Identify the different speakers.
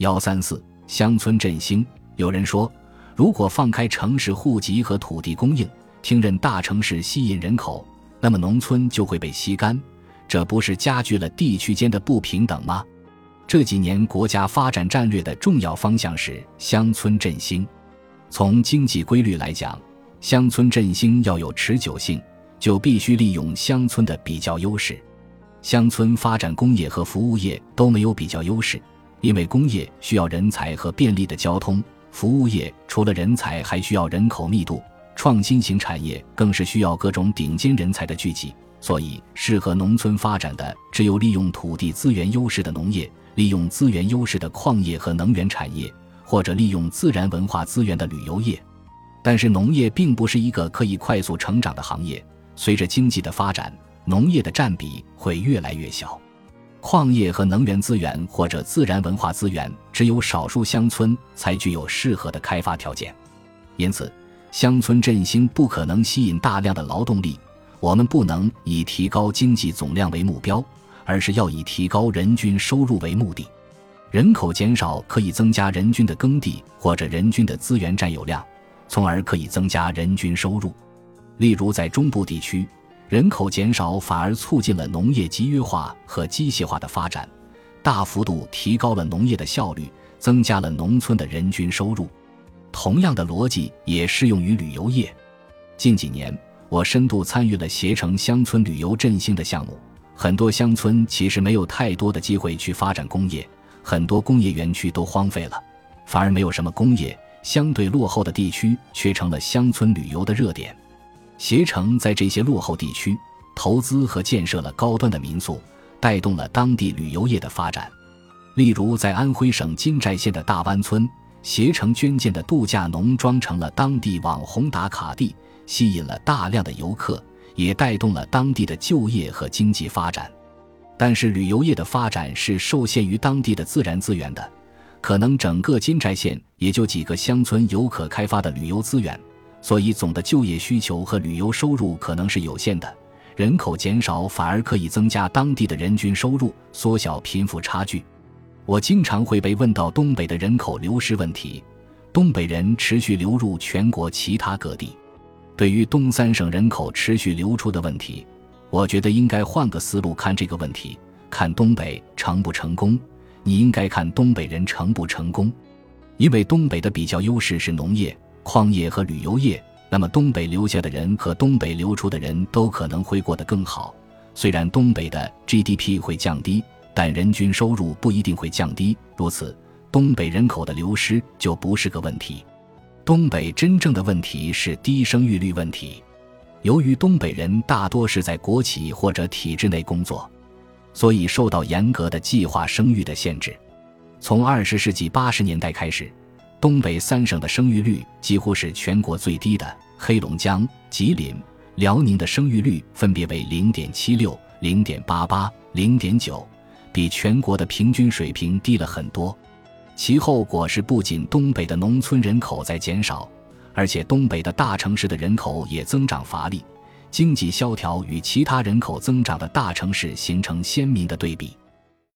Speaker 1: 幺三四乡村振兴。有人说，如果放开城市户籍和土地供应，听任大城市吸引人口，那么农村就会被吸干，这不是加剧了地区间的不平等吗？这几年国家发展战略的重要方向是乡村振兴。从经济规律来讲，乡村振兴要有持久性，就必须利用乡村的比较优势。乡村发展工业和服务业都没有比较优势，因为工业需要人才和便利的交通，服务业除了人才还需要人口密度，创新型产业更是需要各种顶尖人才的聚集。所以，适合农村发展的只有利用土地资源优势的农业，利用资源优势的矿业和能源产业，或者利用自然文化资源的旅游业。但是，农业并不是一个可以快速成长的行业，随着经济的发展。农业的占比会越来越小，矿业和能源资源或者自然文化资源，只有少数乡村才具有适合的开发条件。因此，乡村振兴不可能吸引大量的劳动力。我们不能以提高经济总量为目标，而是要以提高人均收入为目的。人口减少可以增加人均的耕地或者人均的资源占有量，从而可以增加人均收入。例如，在中部地区。人口减少反而促进了农业集约化和机械化的发展，大幅度提高了农业的效率，增加了农村的人均收入。同样的逻辑也适用于旅游业。近几年，我深度参与了携程乡村旅游振兴的项目。很多乡村其实没有太多的机会去发展工业，很多工业园区都荒废了，反而没有什么工业，相对落后的地区却成了乡村旅游的热点。携程在这些落后地区投资和建设了高端的民宿，带动了当地旅游业的发展。例如，在安徽省金寨县的大湾村，携程捐建的度假农庄成了当地网红打卡地，吸引了大量的游客，也带动了当地的就业和经济发展。但是，旅游业的发展是受限于当地的自然资源的，可能整个金寨县也就几个乡村有可开发的旅游资源。所以，总的就业需求和旅游收入可能是有限的。人口减少反而可以增加当地的人均收入，缩小贫富差距。我经常会被问到东北的人口流失问题，东北人持续流入全国其他各地。对于东三省人口持续流出的问题，我觉得应该换个思路看这个问题：看东北成不成功，你应该看东北人成不成功。因为东北的比较优势是农业。矿业和旅游业，那么东北留下的人和东北流出的人都可能会过得更好。虽然东北的 GDP 会降低，但人均收入不一定会降低。如此，东北人口的流失就不是个问题。东北真正的问题是低生育率问题。由于东北人大多是在国企或者体制内工作，所以受到严格的计划生育的限制。从二十世纪八十年代开始。东北三省的生育率几乎是全国最低的，黑龙江、吉林、辽宁的生育率分别为零点七六、零点八八、零点九，比全国的平均水平低了很多。其后果是，不仅东北的农村人口在减少，而且东北的大城市的人口也增长乏力，经济萧条与其他人口增长的大城市形成鲜明的对比。